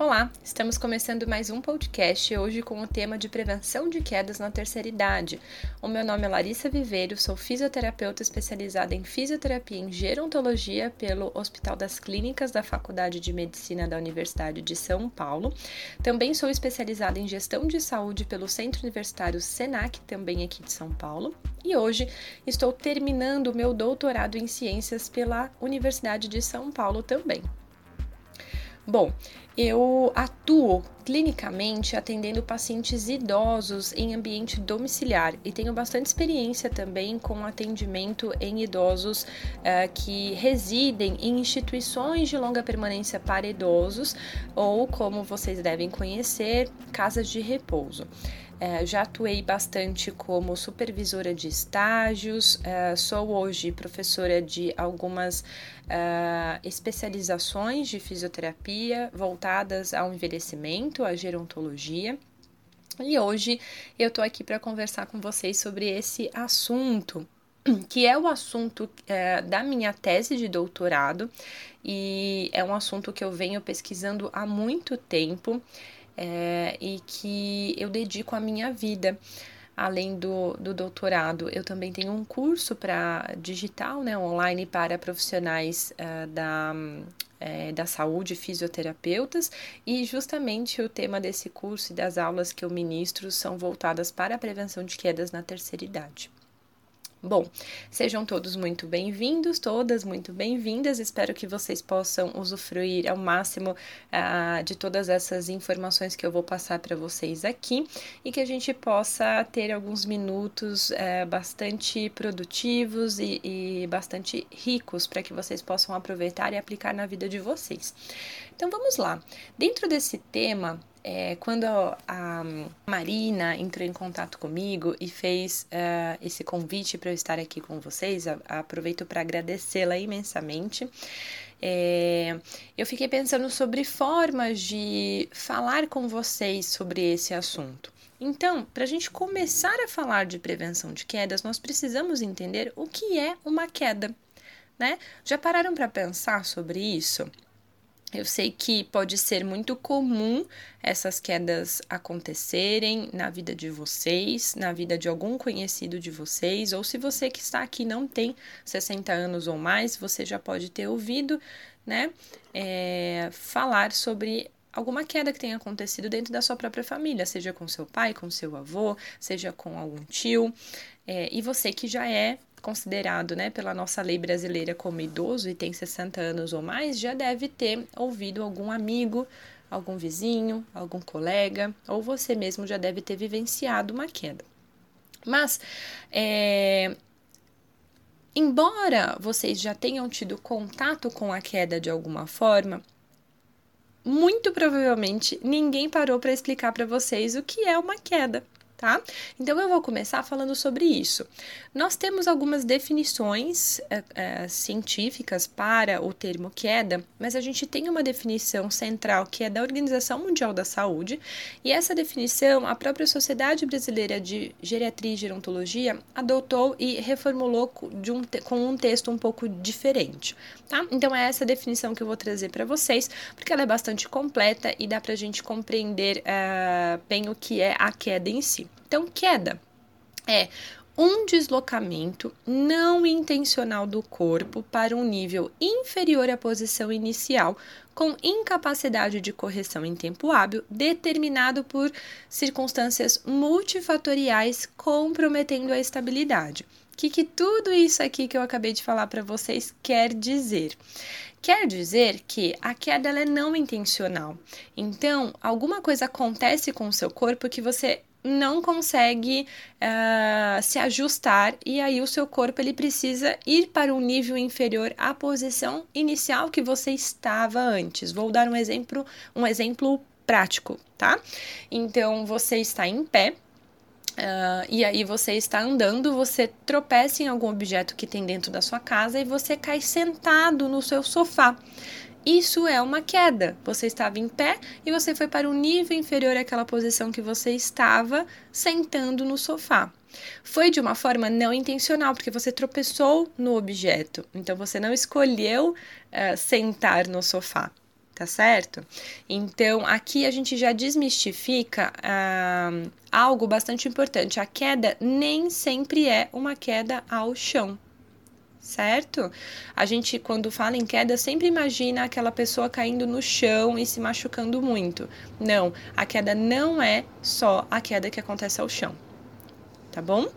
Olá, estamos começando mais um podcast hoje com o tema de prevenção de quedas na terceira idade. O meu nome é Larissa Viveiro, sou fisioterapeuta especializada em fisioterapia em gerontologia pelo Hospital das Clínicas da Faculdade de Medicina da Universidade de São Paulo. Também sou especializada em gestão de saúde pelo Centro Universitário Senac, também aqui de São Paulo. E hoje estou terminando meu doutorado em ciências pela Universidade de São Paulo também. Bom, eu atuo clinicamente atendendo pacientes idosos em ambiente domiciliar e tenho bastante experiência também com atendimento em idosos uh, que residem em instituições de longa permanência para idosos ou, como vocês devem conhecer, casas de repouso. É, já atuei bastante como supervisora de estágios, é, sou hoje professora de algumas é, especializações de fisioterapia voltadas ao envelhecimento, à gerontologia. E hoje eu estou aqui para conversar com vocês sobre esse assunto, que é o assunto é, da minha tese de doutorado e é um assunto que eu venho pesquisando há muito tempo é, e que eu dedico a minha vida. Além do, do doutorado, eu também tenho um curso para digital, né, online para profissionais uh, da, é, da saúde, fisioterapeutas, e justamente o tema desse curso e das aulas que eu ministro são voltadas para a prevenção de quedas na terceira idade. Bom, sejam todos muito bem-vindos, todas muito bem-vindas. Espero que vocês possam usufruir ao máximo uh, de todas essas informações que eu vou passar para vocês aqui e que a gente possa ter alguns minutos uh, bastante produtivos e, e bastante ricos para que vocês possam aproveitar e aplicar na vida de vocês. Então vamos lá. Dentro desse tema, é, quando a Marina entrou em contato comigo e fez uh, esse convite para eu estar aqui com vocês, aproveito para agradecê-la imensamente. É, eu fiquei pensando sobre formas de falar com vocês sobre esse assunto. Então, para a gente começar a falar de prevenção de quedas, nós precisamos entender o que é uma queda, né? Já pararam para pensar sobre isso? Eu sei que pode ser muito comum essas quedas acontecerem na vida de vocês, na vida de algum conhecido de vocês, ou se você que está aqui não tem 60 anos ou mais, você já pode ter ouvido, né, é, falar sobre alguma queda que tenha acontecido dentro da sua própria família, seja com seu pai, com seu avô, seja com algum tio, é, e você que já é considerado né, pela nossa lei brasileira como idoso e tem 60 anos ou mais, já deve ter ouvido algum amigo, algum vizinho, algum colega, ou você mesmo já deve ter vivenciado uma queda. Mas, é, embora vocês já tenham tido contato com a queda de alguma forma, muito provavelmente ninguém parou para explicar para vocês o que é uma queda tá? Então eu vou começar falando sobre isso. Nós temos algumas definições é, é, científicas para o termo queda, mas a gente tem uma definição central que é da Organização Mundial da Saúde, e essa definição a própria Sociedade Brasileira de Geriatria e Gerontologia adotou e reformulou de um, com um texto um pouco diferente, tá? Então é essa definição que eu vou trazer para vocês, porque ela é bastante completa e dá para a gente compreender uh, bem o que é a queda em si. Então, queda é um deslocamento não intencional do corpo para um nível inferior à posição inicial, com incapacidade de correção em tempo hábil, determinado por circunstâncias multifatoriais comprometendo a estabilidade. O que, que tudo isso aqui que eu acabei de falar para vocês quer dizer? Quer dizer que a queda é não intencional. Então, alguma coisa acontece com o seu corpo que você não consegue uh, se ajustar e aí o seu corpo ele precisa ir para um nível inferior à posição inicial que você estava antes. Vou dar um exemplo, um exemplo prático, tá? Então você está em pé. Uh, e aí você está andando, você tropeça em algum objeto que tem dentro da sua casa e você cai sentado no seu sofá. Isso é uma queda. Você estava em pé e você foi para um nível inferior àquela posição que você estava sentando no sofá. Foi de uma forma não intencional, porque você tropeçou no objeto. Então você não escolheu uh, sentar no sofá tá certo? Então, aqui a gente já desmistifica ah, algo bastante importante. A queda nem sempre é uma queda ao chão, certo? A gente, quando fala em queda, sempre imagina aquela pessoa caindo no chão e se machucando muito. Não, a queda não é só a queda que acontece ao chão, tá bom?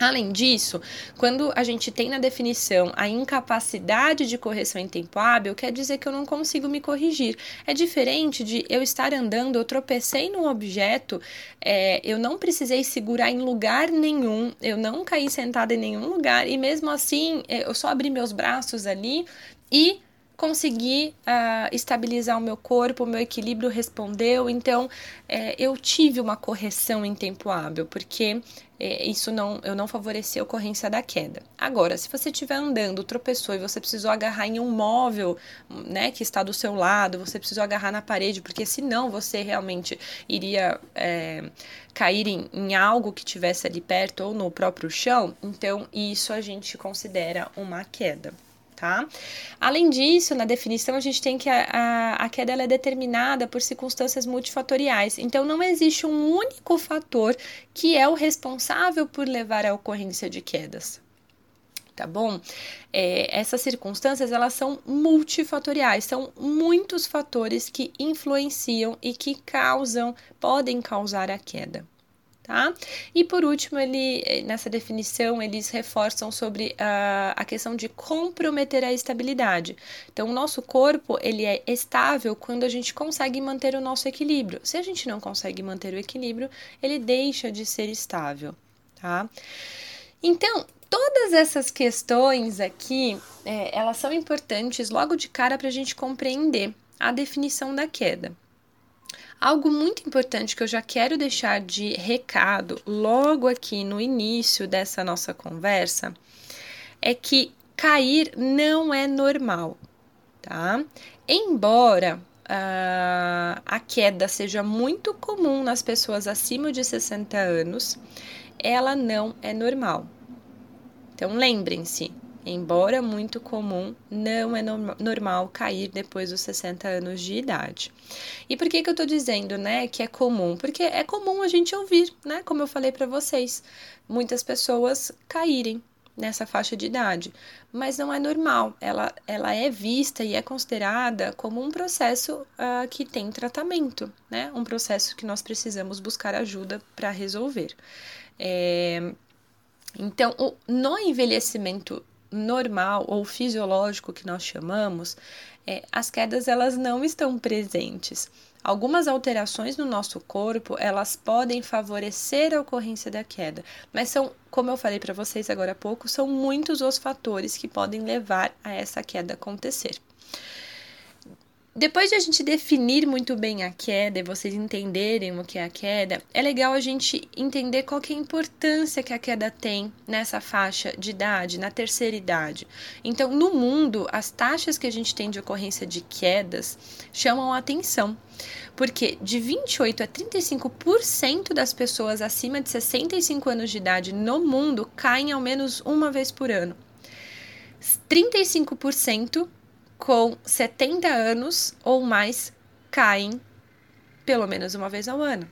Além disso, quando a gente tem na definição a incapacidade de correção em tempo hábil, quer dizer que eu não consigo me corrigir. É diferente de eu estar andando, eu tropecei num objeto, é, eu não precisei segurar em lugar nenhum, eu não caí sentada em nenhum lugar, e mesmo assim é, eu só abri meus braços ali e consegui uh, estabilizar o meu corpo, o meu equilíbrio respondeu, então é, eu tive uma correção em tempo hábil, porque é, isso não, eu não favoreci a ocorrência da queda. Agora, se você estiver andando, tropeçou e você precisou agarrar em um móvel, né, que está do seu lado, você precisou agarrar na parede, porque senão você realmente iria é, cair em, em algo que tivesse ali perto ou no próprio chão, então isso a gente considera uma queda tá? Além disso, na definição, a gente tem que a, a, a queda é determinada por circunstâncias multifatoriais. Então, não existe um único fator que é o responsável por levar à ocorrência de quedas, tá bom? É, essas circunstâncias elas são multifatoriais, são muitos fatores que influenciam e que causam, podem causar a queda tá? E por último, ele, eh, nessa definição, eles reforçam sobre a, a questão de comprometer a estabilidade. Então, o nosso corpo, ele é estável quando a gente consegue manter o nosso equilíbrio. Se a gente não consegue manter o equilíbrio, ele deixa de ser estável, tá? Então, todas essas questões aqui, é, elas são importantes logo de cara para a gente compreender a definição da queda. Algo muito importante que eu já quero deixar de recado logo aqui no início dessa nossa conversa é que cair não é normal, tá? Embora uh, a queda seja muito comum nas pessoas acima de 60 anos, ela não é normal. Então lembrem-se, Embora muito comum, não é no normal cair depois dos 60 anos de idade. E por que, que eu tô dizendo, né, que é comum? Porque é comum a gente ouvir, né, como eu falei para vocês, muitas pessoas caírem nessa faixa de idade, mas não é normal. Ela, ela é vista e é considerada como um processo uh, que tem tratamento, né, um processo que nós precisamos buscar ajuda para resolver. É, então, o, no envelhecimento normal ou fisiológico que nós chamamos, é, as quedas elas não estão presentes. Algumas alterações no nosso corpo, elas podem favorecer a ocorrência da queda, mas são, como eu falei para vocês agora há pouco, são muitos os fatores que podem levar a essa queda acontecer. Depois de a gente definir muito bem a queda e vocês entenderem o que é a queda, é legal a gente entender qual que é a importância que a queda tem nessa faixa de idade, na terceira idade. Então, no mundo, as taxas que a gente tem de ocorrência de quedas chamam a atenção, porque de 28 a 35% das pessoas acima de 65 anos de idade no mundo caem ao menos uma vez por ano. 35% com 70 anos ou mais caem pelo menos uma vez ao ano.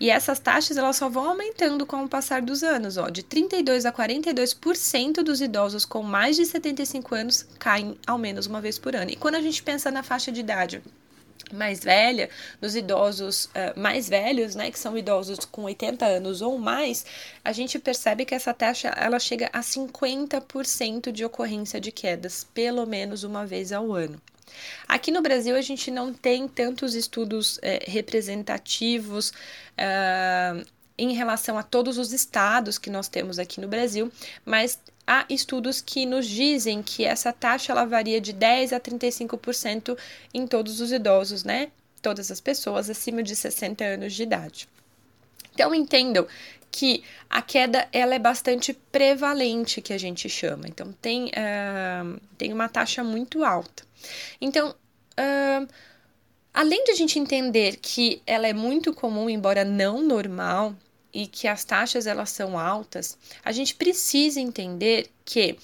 E essas taxas elas só vão aumentando com o passar dos anos, ó, de 32 a 42% dos idosos com mais de 75 anos caem ao menos uma vez por ano. E quando a gente pensa na faixa de idade mais velha, dos idosos uh, mais velhos, né, que são idosos com 80 anos ou mais, a gente percebe que essa taxa ela chega a 50% de ocorrência de quedas, pelo menos uma vez ao ano. Aqui no Brasil a gente não tem tantos estudos é, representativos uh, em relação a todos os estados que nós temos aqui no Brasil, mas há estudos que nos dizem que essa taxa ela varia de 10 a 35% em todos os idosos, né? Todas as pessoas acima de 60 anos de idade. Então entendam que a queda ela é bastante prevalente, que a gente chama. Então tem, uh, tem uma taxa muito alta. Então, uh, além de a gente entender que ela é muito comum, embora não normal, e que as taxas elas são altas, a gente precisa entender que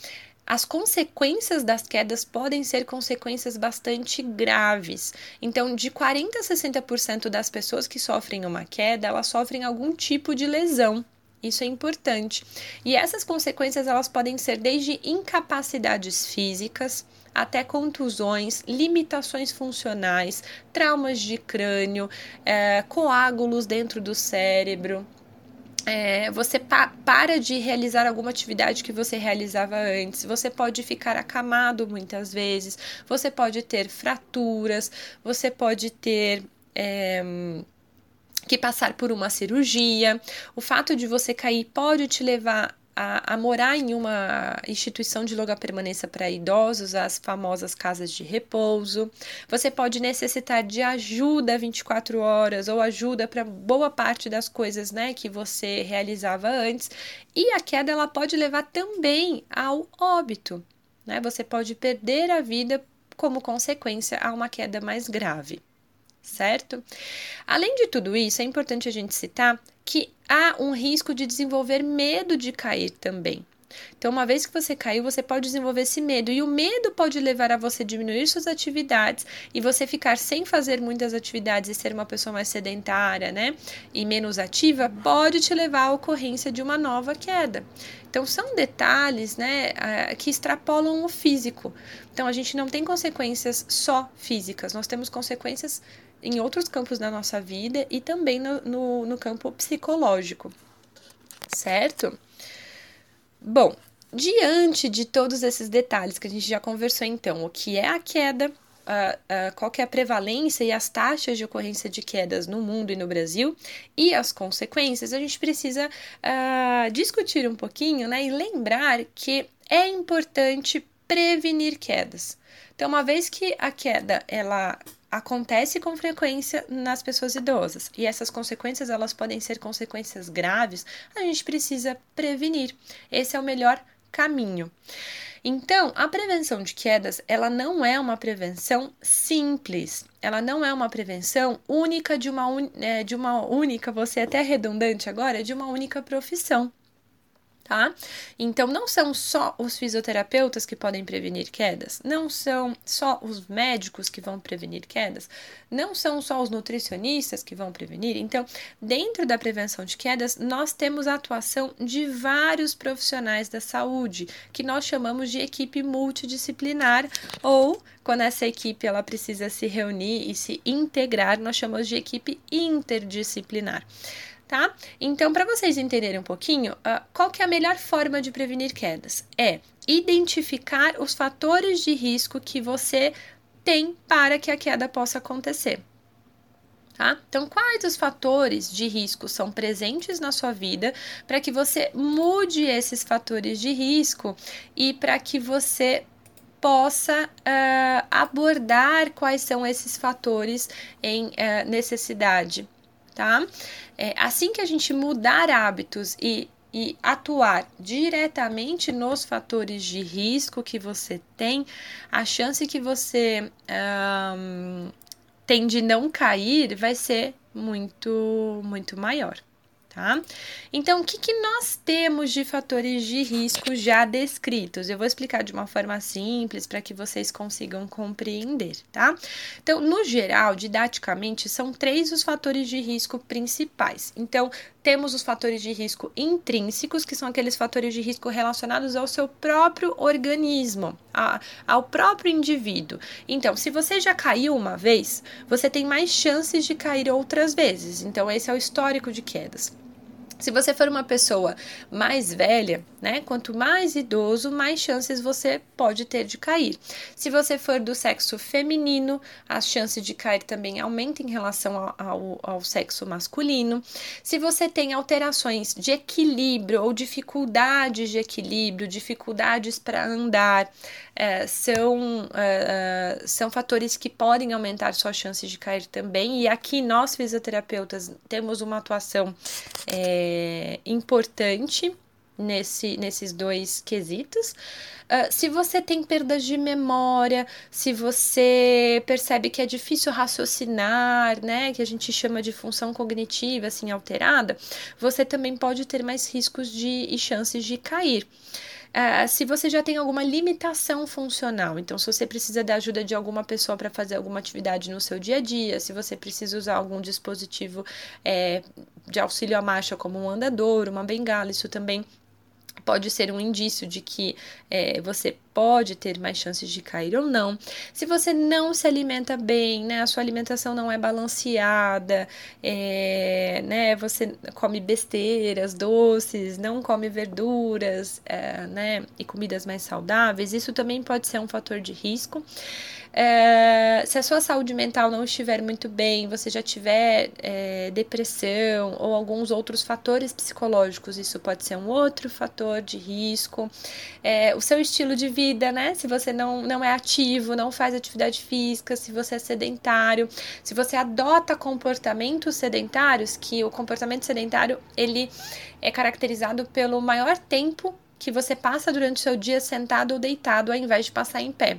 as consequências das quedas podem ser consequências bastante graves. Então, de 40 a 60% das pessoas que sofrem uma queda, elas sofrem algum tipo de lesão. Isso é importante. E essas consequências elas podem ser desde incapacidades físicas até contusões, limitações funcionais, traumas de crânio, é, coágulos dentro do cérebro, é, você pa para de realizar alguma atividade que você realizava antes, você pode ficar acamado muitas vezes, você pode ter fraturas, você pode ter. É, que passar por uma cirurgia, o fato de você cair pode te levar a, a, morar em uma instituição de longa permanência para idosos, as famosas casas de repouso. Você pode necessitar de ajuda 24 horas ou ajuda para boa parte das coisas né, que você realizava antes. E a queda ela pode levar também ao óbito. Né? Você pode perder a vida como consequência a uma queda mais grave certo? Além de tudo isso, é importante a gente citar que há um risco de desenvolver medo de cair também. Então, uma vez que você caiu, você pode desenvolver esse medo, e o medo pode levar a você diminuir suas atividades e você ficar sem fazer muitas atividades e ser uma pessoa mais sedentária, né? E menos ativa, pode te levar à ocorrência de uma nova queda. Então, são detalhes, né, que extrapolam o físico. Então, a gente não tem consequências só físicas, nós temos consequências em outros campos da nossa vida e também no, no, no campo psicológico, certo? Bom, diante de todos esses detalhes que a gente já conversou, então, o que é a queda, Uh, uh, qual que é a prevalência e as taxas de ocorrência de quedas no mundo e no Brasil e as consequências, a gente precisa uh, discutir um pouquinho né, e lembrar que é importante prevenir quedas. Então, uma vez que a queda ela acontece com frequência nas pessoas idosas e essas consequências elas podem ser consequências graves, a gente precisa prevenir. Esse é o melhor caminho. Então, a prevenção de quedas, ela não é uma prevenção simples. Ela não é uma prevenção única de uma, un... é, de uma única, você até redundante agora, de uma única profissão tá? Então, não são só os fisioterapeutas que podem prevenir quedas, não são só os médicos que vão prevenir quedas, não são só os nutricionistas que vão prevenir. Então, dentro da prevenção de quedas, nós temos a atuação de vários profissionais da saúde, que nós chamamos de equipe multidisciplinar, ou quando essa equipe ela precisa se reunir e se integrar, nós chamamos de equipe interdisciplinar tá? Então, para vocês entenderem um pouquinho, uh, qual que é a melhor forma de prevenir quedas? É identificar os fatores de risco que você tem para que a queda possa acontecer. Tá? Então, quais os fatores de risco são presentes na sua vida para que você mude esses fatores de risco e para que você possa uh, abordar quais são esses fatores em uh, necessidade tá? É, assim que a gente mudar hábitos e, e atuar diretamente nos fatores de risco que você tem, a chance que você tem de não cair vai ser muito, muito maior tá? Então, o que, que nós temos de fatores de risco já descritos? Eu vou explicar de uma forma simples para que vocês consigam compreender, tá? Então, no geral, didaticamente, são três os fatores de risco principais. Então, temos os fatores de risco intrínsecos, que são aqueles fatores de risco relacionados ao seu próprio organismo, a, ao próprio indivíduo. Então, se você já caiu uma vez, você tem mais chances de cair outras vezes. Então, esse é o histórico de quedas. Se você for uma pessoa mais velha, né? Quanto mais idoso, mais chances você pode ter de cair. Se você for do sexo feminino, as chances de cair também aumentam em relação ao, ao, ao sexo masculino. Se você tem alterações de equilíbrio ou dificuldades de equilíbrio, dificuldades para andar, é, são, é, é, são fatores que podem aumentar suas chances de cair também. E aqui nós, fisioterapeutas, temos uma atuação é, importante nesse, nesses dois quesitos. Uh, se você tem perdas de memória, se você percebe que é difícil raciocinar, né, que a gente chama de função cognitiva assim alterada, você também pode ter mais riscos de e chances de cair. Uh, se você já tem alguma limitação funcional, então se você precisa da ajuda de alguma pessoa para fazer alguma atividade no seu dia a dia, se você precisa usar algum dispositivo é, de auxílio à marcha, como um andador, uma bengala, isso também pode ser um indício de que é, você pode ter mais chances de cair ou não. Se você não se alimenta bem, né, a sua alimentação não é balanceada, é, né, você come besteiras, doces, não come verduras, é, né, e comidas mais saudáveis, isso também pode ser um fator de risco. É, se a sua saúde mental não estiver muito bem, você já tiver é, depressão ou alguns outros fatores psicológicos, isso pode ser um outro fator de risco. É, o seu estilo de vida, né? Se você não, não é ativo, não faz atividade física, se você é sedentário, se você adota comportamentos sedentários, que o comportamento sedentário ele é caracterizado pelo maior tempo que você passa durante o seu dia sentado ou deitado, ao invés de passar em pé.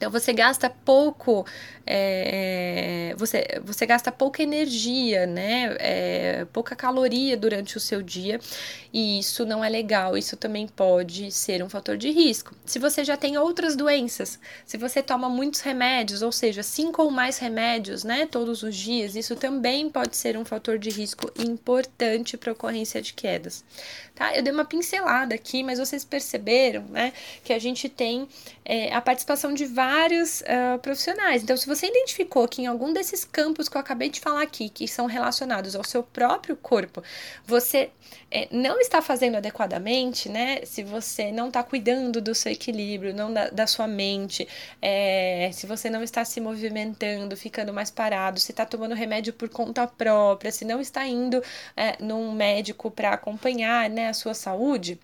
Então você gasta pouco, é, você, você gasta pouca energia, né? É, pouca caloria durante o seu dia, e isso não é legal. Isso também pode ser um fator de risco. Se você já tem outras doenças, se você toma muitos remédios, ou seja, cinco ou mais remédios, né, todos os dias, isso também pode ser um fator de risco importante para ocorrência de quedas. Tá? Eu dei uma pincelada aqui, mas vocês perceberam, né, que a gente tem é, a participação de vários vários uh, profissionais. Então, se você identificou que em algum desses campos que eu acabei de falar aqui, que são relacionados ao seu próprio corpo, você é, não está fazendo adequadamente, né? Se você não está cuidando do seu equilíbrio, não da, da sua mente, é, se você não está se movimentando, ficando mais parado, se está tomando remédio por conta própria, se não está indo é, num médico para acompanhar né, a sua saúde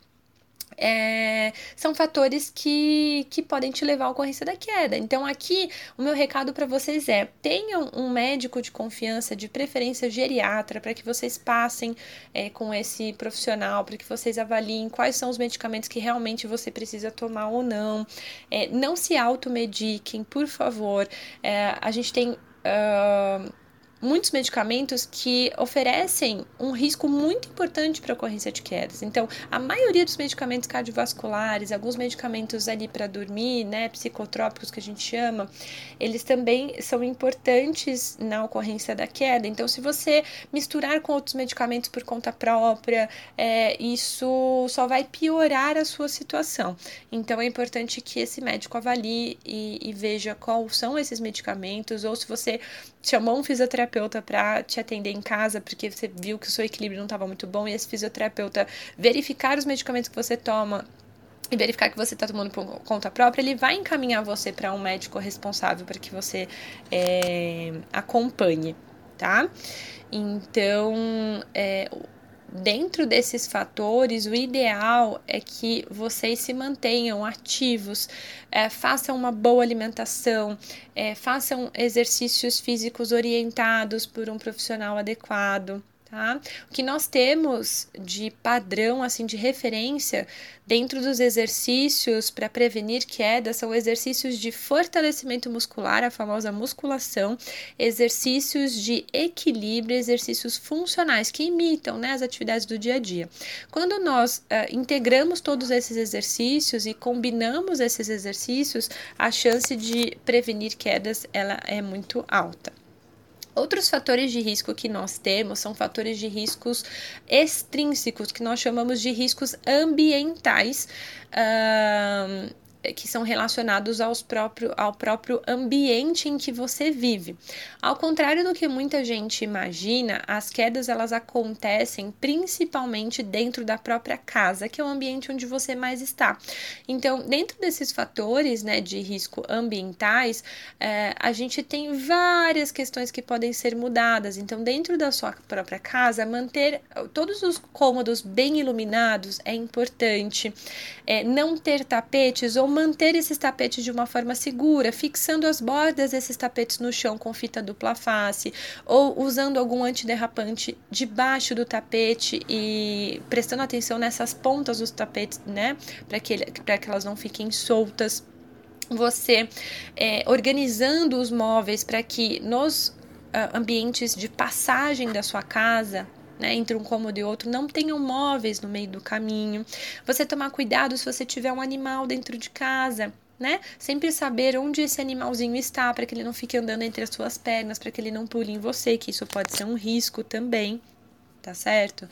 é, são fatores que, que podem te levar à ocorrência da queda. Então, aqui, o meu recado para vocês é: tenham um médico de confiança, de preferência geriatra, para que vocês passem é, com esse profissional, para que vocês avaliem quais são os medicamentos que realmente você precisa tomar ou não. É, não se automediquem, por favor. É, a gente tem. Uh, muitos medicamentos que oferecem um risco muito importante para ocorrência de quedas. Então, a maioria dos medicamentos cardiovasculares, alguns medicamentos ali para dormir, né, psicotrópicos que a gente chama, eles também são importantes na ocorrência da queda. Então, se você misturar com outros medicamentos por conta própria, é, isso só vai piorar a sua situação. Então, é importante que esse médico avalie e, e veja quais são esses medicamentos, ou se você chamou um fisioterapeuta para te atender em casa porque você viu que o seu equilíbrio não estava muito bom e esse fisioterapeuta verificar os medicamentos que você toma e verificar que você está tomando por conta própria, ele vai encaminhar você para um médico responsável para que você é, acompanhe, tá? Então, é, dentro desses fatores, o ideal é que vocês se mantenham ativos, é, façam uma boa alimentação, é, façam exercícios físicos orientados por um profissional adequado. Tá? O que nós temos de padrão, assim, de referência dentro dos exercícios para prevenir quedas são exercícios de fortalecimento muscular, a famosa musculação, exercícios de equilíbrio, exercícios funcionais que imitam né, as atividades do dia a dia. Quando nós uh, integramos todos esses exercícios e combinamos esses exercícios, a chance de prevenir quedas ela é muito alta. Outros fatores de risco que nós temos são fatores de riscos extrínsecos, que nós chamamos de riscos ambientais. Uh, que são relacionados aos próprio, ao próprio ambiente em que você vive. Ao contrário do que muita gente imagina, as quedas elas acontecem principalmente dentro da própria casa, que é o ambiente onde você mais está. Então, dentro desses fatores né, de risco ambientais, é, a gente tem várias questões que podem ser mudadas. Então, dentro da sua própria casa, manter todos os cômodos bem iluminados é importante. É, não ter tapetes ou manter esses tapetes de uma forma segura, fixando as bordas desses tapetes no chão com fita dupla face ou usando algum antiderrapante debaixo do tapete e prestando atenção nessas pontas dos tapetes, né, para que, que elas não fiquem soltas. Você é, organizando os móveis para que nos uh, ambientes de passagem da sua casa né, entre um cômodo e outro, não tenham móveis no meio do caminho. Você tomar cuidado se você tiver um animal dentro de casa. Né? Sempre saber onde esse animalzinho está para que ele não fique andando entre as suas pernas, para que ele não pule em você, que isso pode ser um risco também tá certo?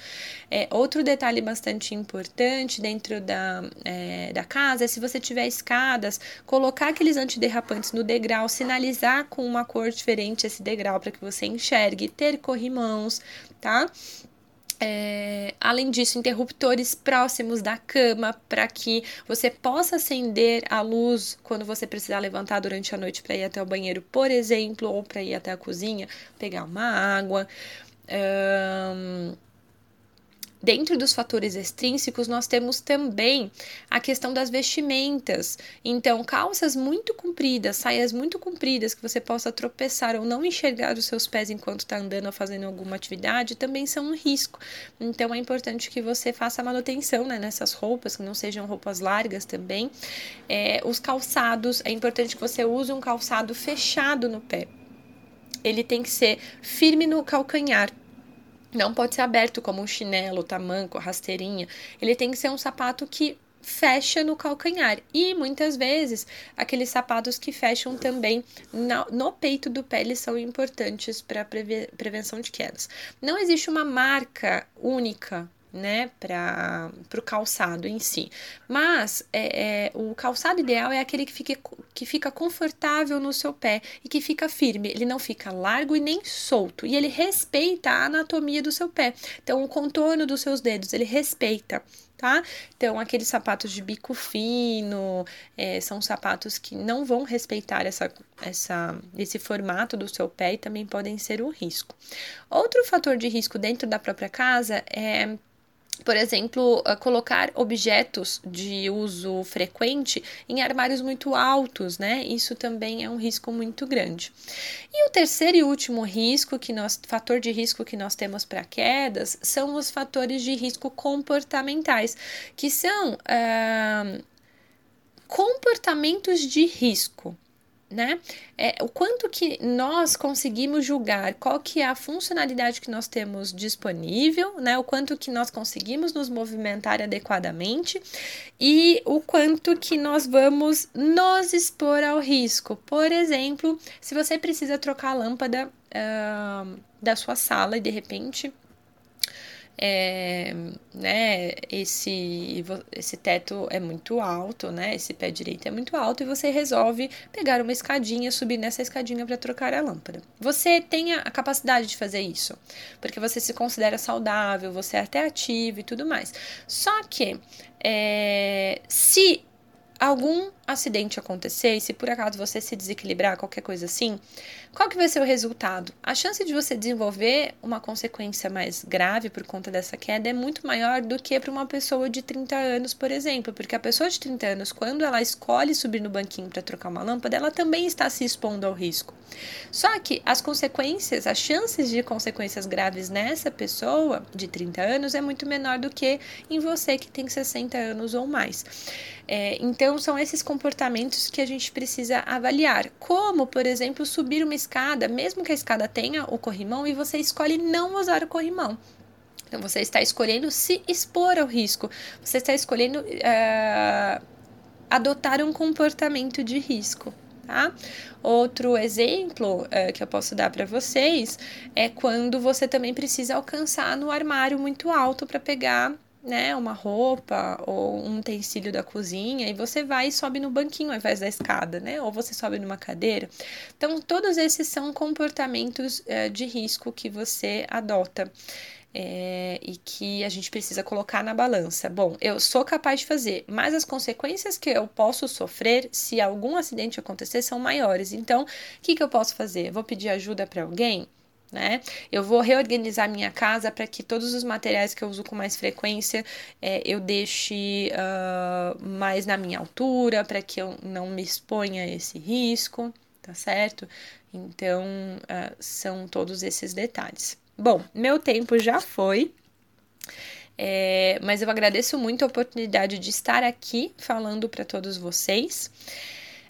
É, outro detalhe bastante importante dentro da, é, da casa é se você tiver escadas, colocar aqueles antiderrapantes no degrau, sinalizar com uma cor diferente esse degrau para que você enxergue, ter corrimãos, tá? É, além disso, interruptores próximos da cama para que você possa acender a luz quando você precisar levantar durante a noite para ir até o banheiro, por exemplo, ou para ir até a cozinha, pegar uma água. Um, Dentro dos fatores extrínsecos, nós temos também a questão das vestimentas. Então, calças muito compridas, saias muito compridas, que você possa tropeçar ou não enxergar os seus pés enquanto está andando ou fazendo alguma atividade, também são um risco. Então, é importante que você faça manutenção né, nessas roupas, que não sejam roupas largas também. É, os calçados, é importante que você use um calçado fechado no pé. Ele tem que ser firme no calcanhar, não pode ser aberto como um chinelo, tamanco, rasteirinha. Ele tem que ser um sapato que fecha no calcanhar. E muitas vezes aqueles sapatos que fecham também no, peito do pé eles são importantes para preve, prevenção de quedas. Não existe uma marca única né, para o calçado em si. Mas é, é, o calçado ideal é aquele que fica, que fica confortável no seu pé e que fica firme. Ele não fica largo e nem solto. E ele respeita a anatomia do seu pé. Então, o contorno dos seus dedos, ele respeita. Tá? Então, aqueles sapatos de bico fino é, são sapatos que não vão respeitar essa, essa, esse formato do seu pé e também podem ser um risco. Outro fator de risco dentro da própria casa é por exemplo, colocar objetos de uso frequente em armários muito altos, né? Isso também é um risco muito grande. E o terceiro e último risco que nós, fator de risco que nós temos para quedas, são os fatores de risco comportamentais, que são ah, comportamentos de risco né? É, o quanto que nós conseguimos julgar qual que é a funcionalidade que nós temos disponível, né? O quanto que nós conseguimos nos movimentar adequadamente e o quanto que nós vamos nos expor ao risco. Por exemplo, se você precisa trocar a lâmpada uh, da sua sala e de repente é, né, esse, esse teto é muito alto, né, esse pé direito é muito alto e você resolve pegar uma escadinha, subir nessa escadinha para trocar a lâmpada. Você tem a capacidade de fazer isso, porque você se considera saudável, você é até ativo e tudo mais. Só que é, se algum acidente acontecer e se por acaso você se desequilibrar, qualquer coisa assim, qual que vai ser o resultado? A chance de você desenvolver uma consequência mais grave por conta dessa queda é muito maior do que para uma pessoa de 30 anos, por exemplo, porque a pessoa de 30 anos, quando ela escolhe subir no banquinho para trocar uma lâmpada, ela também está se expondo ao risco. Só que as consequências, as chances de consequências graves nessa pessoa de 30 anos é muito menor do que em você que tem 60 anos ou mais. É, então, são esses comportamentos que a gente precisa avaliar, como, por exemplo, subir uma escada, mesmo que a escada tenha o corrimão, e você escolhe não usar o corrimão. Então, você está escolhendo se expor ao risco, você está escolhendo uh, adotar um comportamento de risco. Tá? Outro exemplo uh, que eu posso dar para vocês é quando você também precisa alcançar no armário muito alto para pegar né, uma roupa ou um utensílio da cozinha e você vai e sobe no banquinho ao invés da escada, né? Ou você sobe numa cadeira. Então, todos esses são comportamentos uh, de risco que você adota. É, e que a gente precisa colocar na balança. Bom, eu sou capaz de fazer, mas as consequências que eu posso sofrer se algum acidente acontecer são maiores. Então, o que, que eu posso fazer? Vou pedir ajuda para alguém? Né? Eu vou reorganizar minha casa para que todos os materiais que eu uso com mais frequência é, eu deixe uh, mais na minha altura, para que eu não me exponha a esse risco, tá certo? Então, uh, são todos esses detalhes. Bom, meu tempo já foi. É, mas eu agradeço muito a oportunidade de estar aqui falando para todos vocês.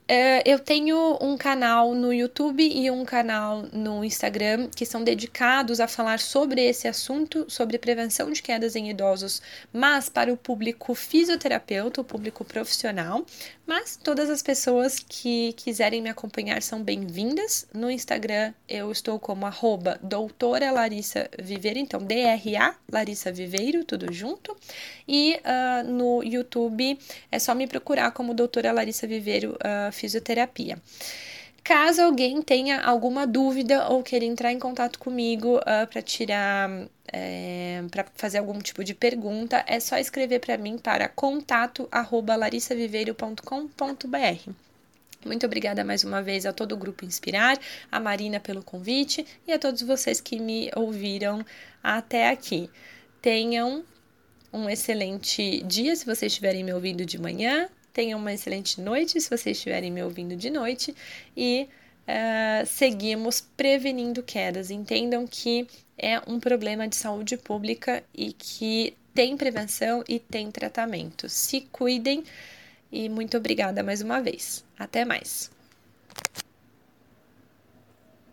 Uh, eu tenho um canal no YouTube e um canal no Instagram que são dedicados a falar sobre esse assunto, sobre prevenção de quedas em idosos, mas para o público fisioterapeuta, o público profissional. Mas todas as pessoas que quiserem me acompanhar são bem-vindas. No Instagram eu estou como doutora Larissa Viveiro, então D-R-A Larissa Viveiro, tudo junto. E uh, no YouTube é só me procurar como doutora Larissa Viveiro uh, Fisioterapia. Caso alguém tenha alguma dúvida ou queira entrar em contato comigo uh, para tirar, é, para fazer algum tipo de pergunta, é só escrever para mim para contato@larissaviveiro.com.br. Muito obrigada mais uma vez a todo o grupo Inspirar, a Marina pelo convite e a todos vocês que me ouviram até aqui. Tenham um excelente dia se vocês estiverem me ouvindo de manhã, Tenham uma excelente noite se vocês estiverem me ouvindo de noite e uh, seguimos prevenindo quedas. Entendam que é um problema de saúde pública e que tem prevenção e tem tratamento. Se cuidem e muito obrigada mais uma vez. Até mais.